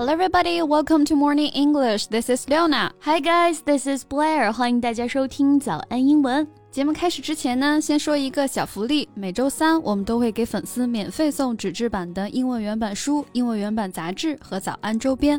Hello, everybody. Welcome to Morning English. This is Leona. Hi, guys. This is Blair. 欢迎大家收听早安英文。节目开始之前呢，先说一个小福利。每周三我们都会给粉丝免费送纸质版的英文原版书、英文原版杂志和早安周边。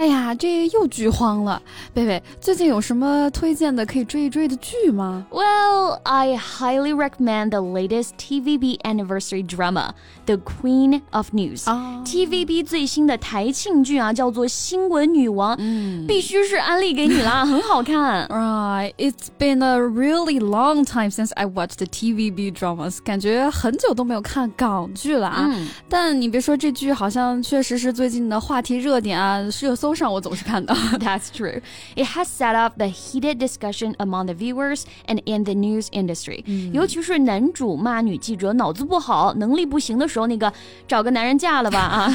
哎呀，这又剧荒了。贝贝，最近有什么推荐的可以追一追的剧吗？Well, I highly recommend the latest TVB anniversary drama, The Queen of News. TVB 最新的台庆剧啊，叫做《新闻女王》，嗯，必须是安利给你啦，很好看。Right, it's been a really long time since I watched the TVB dramas. 感觉很久都没有看港剧了啊。但你别说，这剧好像确实是最近的话题热点啊，是有搜。That's true. It has set up the heated discussion among the viewers and in the news industry. 尤其是男主骂女记者脑子不好、能力不行的时候，那个找个男人嫁了吧啊，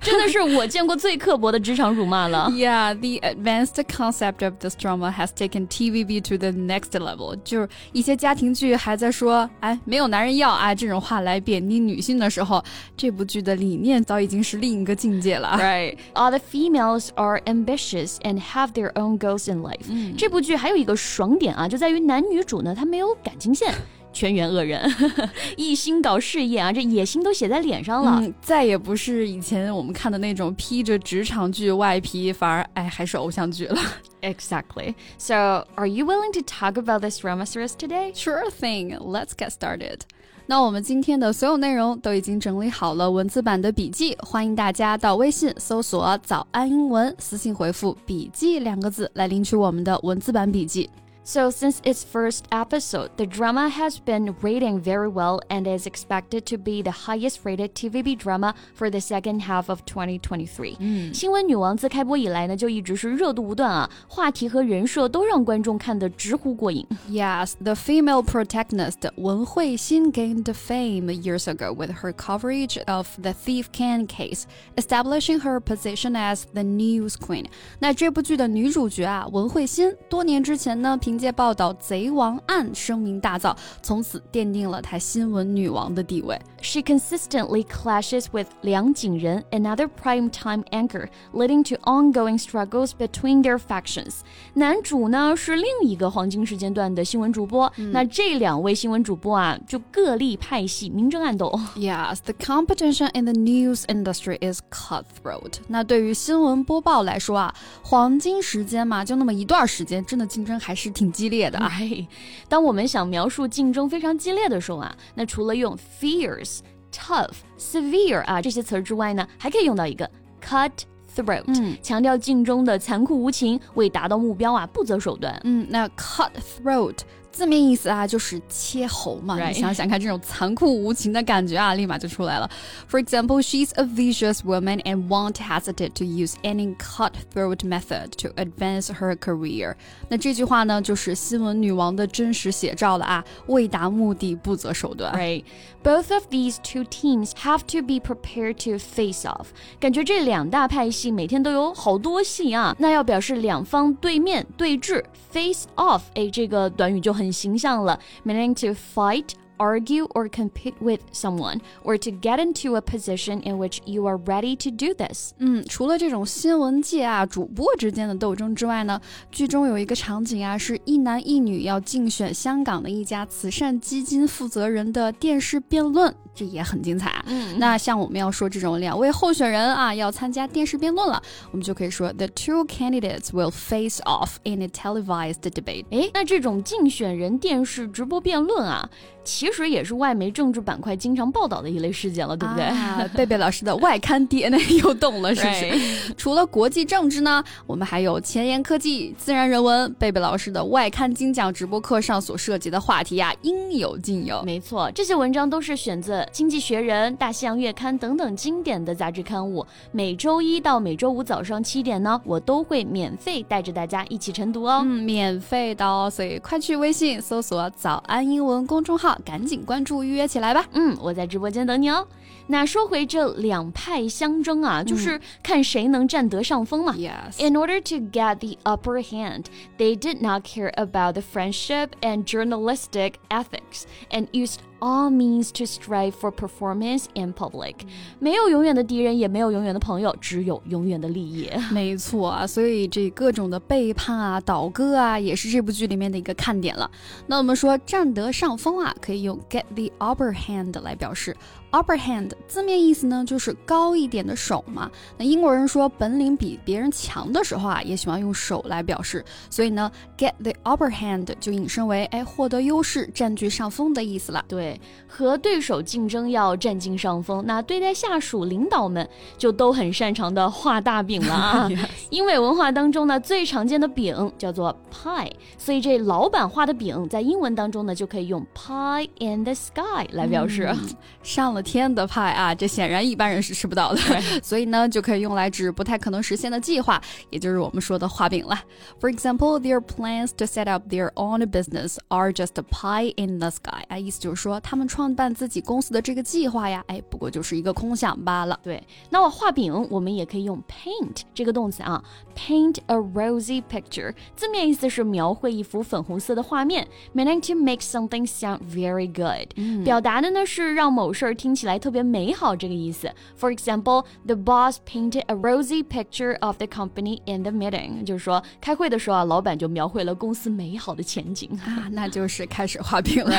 真的是我见过最刻薄的职场辱骂了。Yeah, the advanced concept of this drama has taken TVB to the next level. 就是一些家庭剧还在说“哎，没有男人要啊”这种话来贬低女性的时候，这部剧的理念早已经是另一个境界了。Right, all the females are ambitious and have their own goals in life。这部剧还有一个爽点啊，就在于男女主呢，他没有感情线。全员恶人，一心搞事业啊，这野心都写在脸上了。嗯，再也不是以前我们看的那种披着职场剧外皮，反而哎还是偶像剧了。Exactly. So, are you willing to talk about this drama series today? Sure thing. Let's get started. 那我们今天的所有内容都已经整理好了文字版的笔记，欢迎大家到微信搜索“早安英文”，私信回复“笔记”两个字来领取我们的文字版笔记。 So, since its first episode, the drama has been rating very well and is expected to be the highest rated TVB drama for the second half of 2023. 新闻女王自开播以来呢，就一直是热度不断啊，话题和人设都让观众看得直呼过瘾。Yes, the female protagonist Wen Huixin gained fame years ago with her coverage of the Thief Can case, establishing her position as the news queen. 那这部剧的女主角啊，文慧欣，多年之前呢，凭 凭借报道《贼王案》声名大噪，从此奠定了她新闻女王的地位。She consistently clashes with Liang Jingren, another primetime anchor, leading to ongoing struggles between their factions. 男主呢是另一个黄金时间段的新闻主播，嗯、那这两位新闻主播啊就各立派系，明争暗斗。Yes, the competition in the news industry is cutthroat. 那对于新闻播报来说啊，黄金时间嘛，就那么一段时间，真的竞争还是挺。 挺激烈的啊！当我们想描述竞争非常激烈的时候啊，那除了用 fierce、tough、severe 啊这些词儿之外呢，还可以用到一个 cut throat，嗯，强调竞争的残酷无情，为达到目标啊不择手段。嗯，那 cut throat。字面意思啊，就是切喉嘛。你想想看，这种残酷无情的感觉啊，立马就出来了。For example, she's a vicious woman and won't hesitate to use any cutthroat method to advance her career。那这句话呢，就是新闻女王的真实写照了啊，为达目的不择手段。Right. Both of these two teams have to be prepared to face off。感觉这两大派系每天都有好多戏啊。那要表示两方对面对峙，face off，哎，这个短语就很。 很形象了，meaning to fight argue or compete with someone or to get into a position in which you are ready to do this. 嗯，除了这种新闻界啊主播之间的斗争之外呢，剧中有一个场景啊，是一男一女要竞选香港的一家慈善基金负责人的电视辩论，这也很精彩。嗯，那像我们要说这种两位候选人啊要参加电视辩论了，我们就可以说 The two candidates will face off in a televised debate。诶，那这种竞选人电视直播辩论啊。其实也是外媒政治板块经常报道的一类事件了，对不对？啊、贝贝老师的外刊 DNA 又动了，是不是？除了国际政治呢，我们还有前沿科技、自然人文。贝贝老师的外刊精讲直播课上所涉及的话题啊，应有尽有。没错，这些文章都是选自《经济学人》《大西洋月刊》等等经典的杂志刊物。每周一到每周五早上七点呢，我都会免费带着大家一起晨读哦。嗯，免费的哦，所以快去微信搜索“早安英文”公众号，赶紧关注预约起来吧。嗯，我在直播间等你哦。那说回这两派相争啊，就是看谁能占得上风嘛。Yes. In order to get the upper hand, they did not care about the friendship and journalistic ethics and used all means to strive for performance in public，、没有永远的敌人，也没有永远的朋友，只有永远的利益。没错啊，所以这各种的背叛啊、倒戈啊，也是这部剧里面的一个看点了。那我们说占得上风啊，可以用 get the upper hand 来表示。Upper hand 字面意思呢，就是高一点的手嘛。那英国人说本领比别人强的时候啊，也喜欢用手来表示。所以呢，get the upper hand 就引申为哎获得优势、占据上风的意思了。对，和对手竞争要占尽上风。那对待下属领导们就都很擅长的画大饼了啊。英美文化当中呢，最常见的饼叫做 pie，所以这老板画的饼在英文当中呢，就可以用 pie in the sky 来表示。嗯、上了天的派啊，这显然一般人是吃不到的，所以呢，就可以用来指不太可能实现的计划，也就是我们说的画饼了。For example, their plans to set up their own business are just a pie in the sky。啊，意思就是说，他们创办自己公司的这个计划呀，哎，不过就是一个空想罢了。对，那我画饼，我们也可以用 paint 这个动词啊，paint a rosy picture，字面意思是描绘一幅粉红色的画面，meaning to make something sound very good，、嗯、表达的呢是让某事儿听 起来特别美好这个意思。For example, the boss painted a rosy picture of the company in the meeting，就是说开会的时候啊，老板就描绘了公司美好的前景啊，那就是开始画饼了。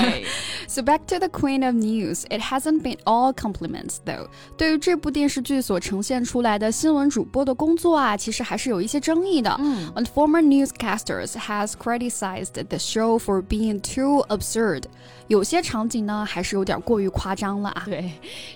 So back to the Queen of News, it hasn't been all compliments though。对于这部电视剧所呈现出来的新闻主播的工作啊，其实还是有一些争议的。嗯，One former newscasters has criticized the show for being too absurd。有些场景呢，还是有点过于夸张了啊。对。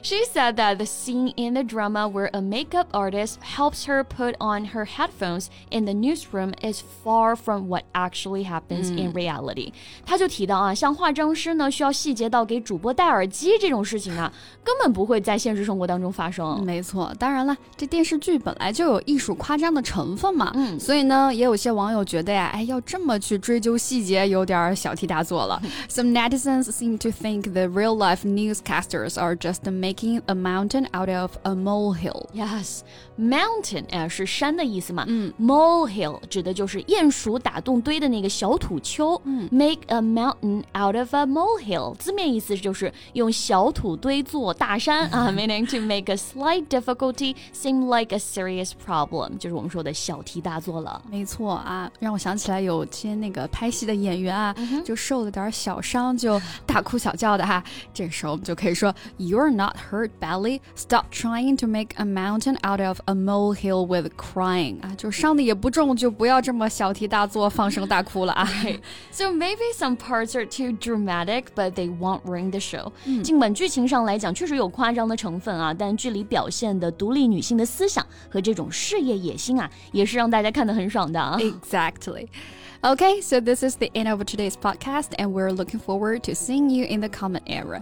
She said that the scene in the drama where a makeup artist helps her put on her headphones in the newsroom is far from what actually happens in reality。她就提到啊，像化妆师呢需要细节到给主播戴耳机这种事情啊，根本不会在现实生活当中发生。没错，当然了，这电视剧本来就有艺术夸张的成分嘛，嗯，所以呢，也有些网友觉得呀，哎，要这么去追究细节，有点小题大做了。Some netizens seem to think the real-life newscasters are just making a mountain out of a molehill. Yes, mountain 哎是山的意思嘛。嗯，molehill 指的就是鼹鼠打洞堆的那个小土丘。嗯，make a mountain out of a molehill 字面意思就是用小土堆做大山啊，meaning to make a slight difficulty seem like a serious problem，就是我们说的小题大做了。没错啊，让我想起来有些那个拍戏的演员啊，就受了点小伤就大哭小叫的哈。这时候我们就可以说 ，You're not hurt badly. Stop trying to make a mountain out of a molehill with crying. 啊，就伤的也不重，就不要这么小题大做，放声大哭了啊。 So maybe some parts are too dramatic, but they won't ruin the show. 尽管剧情上来讲确实有夸张的成分啊，但剧里表现的独立女性的思想和这种事业野心啊，也是让大家看得很爽的啊。 Exactly. Okay, so this is the end of today's podcast, and we're looking forward to seeing you in the comment area.